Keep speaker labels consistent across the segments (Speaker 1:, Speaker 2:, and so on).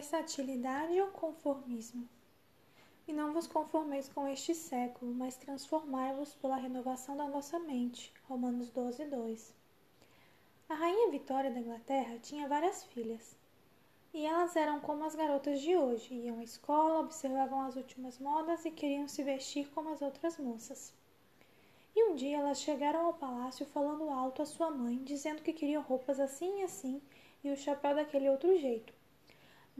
Speaker 1: Versatilidade ou conformismo? E não vos conformeis com este século, mas transformai-vos pela renovação da vossa mente. Romanos 12, 2. A rainha Vitória da Inglaterra tinha várias filhas. E elas eram como as garotas de hoje, iam à escola, observavam as últimas modas e queriam se vestir como as outras moças. E um dia elas chegaram ao palácio falando alto à sua mãe, dizendo que queriam roupas assim e assim e o chapéu daquele outro jeito.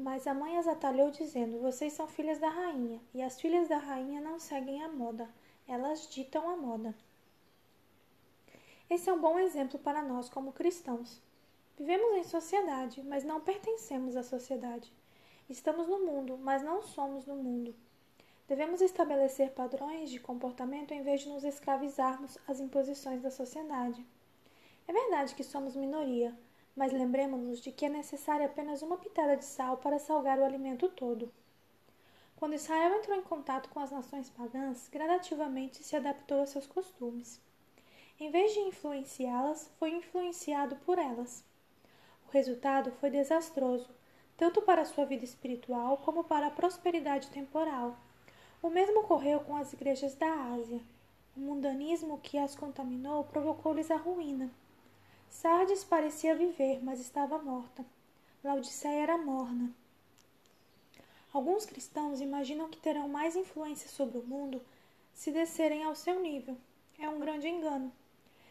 Speaker 1: Mas a mãe as atalhou, dizendo: Vocês são filhas da rainha, e as filhas da rainha não seguem a moda, elas ditam a moda. Esse é um bom exemplo para nós como cristãos. Vivemos em sociedade, mas não pertencemos à sociedade. Estamos no mundo, mas não somos do mundo. Devemos estabelecer padrões de comportamento em vez de nos escravizarmos às imposições da sociedade. É verdade que somos minoria, mas lembremos-nos de que é necessária apenas uma pitada de sal para salgar o alimento todo. Quando Israel entrou em contato com as nações pagãs, gradativamente se adaptou a seus costumes. Em vez de influenciá-las, foi influenciado por elas. O resultado foi desastroso, tanto para sua vida espiritual como para a prosperidade temporal. O mesmo ocorreu com as igrejas da Ásia. O mundanismo que as contaminou provocou-lhes a ruína. Sardes parecia viver, mas estava morta. Laodiceia era morna. Alguns cristãos imaginam que terão mais influência sobre o mundo se descerem ao seu nível. É um grande engano.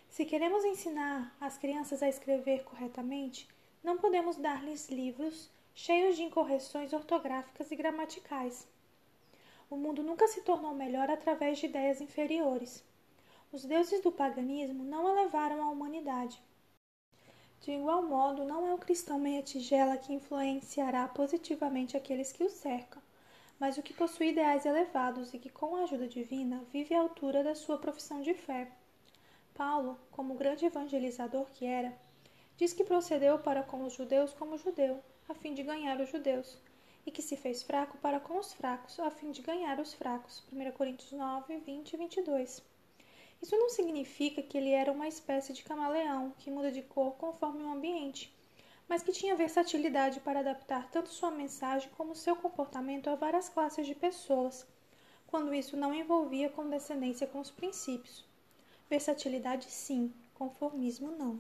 Speaker 1: Se queremos ensinar as crianças a escrever corretamente, não podemos dar-lhes livros cheios de incorreções ortográficas e gramaticais. O mundo nunca se tornou melhor através de ideias inferiores. Os deuses do paganismo não elevaram a humanidade. De igual modo, não é o cristão meia-tigela que influenciará positivamente aqueles que o cercam, mas o que possui ideais elevados e que, com a ajuda divina, vive à altura da sua profissão de fé. Paulo, como grande evangelizador que era, diz que procedeu para com os judeus como judeu, a fim de ganhar os judeus, e que se fez fraco para com os fracos, a fim de ganhar os fracos. 1 Coríntios 9, 20 e 22. Isso não significa que ele era uma espécie de camaleão que muda de cor conforme o ambiente, mas que tinha versatilidade para adaptar tanto sua mensagem como seu comportamento a várias classes de pessoas, quando isso não envolvia condescendência com os princípios. Versatilidade sim, conformismo não.